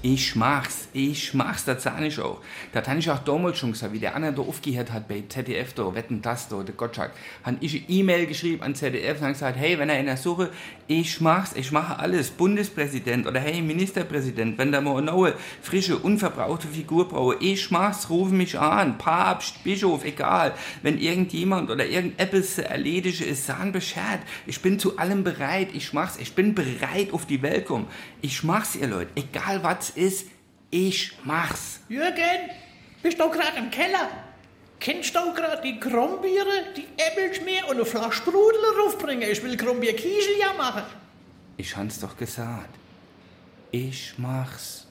Ich mach's, ich mach's, das sag ich auch. Das habe ich auch damals schon gesagt, wie der andere da aufgehört hat bei ZDF, da, Wetten, das, da, der Gottschalk. Habe ich eine E-Mail geschrieben an ZDF und gesagt, hey, wenn er in der Suche, ich mach's, ich mache alles, Bundespräsident oder hey, Ministerpräsident, wenn da mal eine neue, frische, unverbrauchte Figur brauche, ich mach's, rufe mich an, Papst, Bischof, egal. Wenn irgendjemand oder irgendetwas zu erledigen ist, sagen Bescheid. Ich bin zu allem bereit, ich mach's, ich bin bereit auf die Welt kommen. Ich mach's, ihr Leute, egal was ist, ich mach's. Jürgen, bist du gerade im Keller? Kennst du gerade die Krombiere, die Äppelschmier und eine Flasche Sprudel raufbringen? Ich will Krombier Kiesel ja machen. Ich hab's doch gesagt. Ich mach's.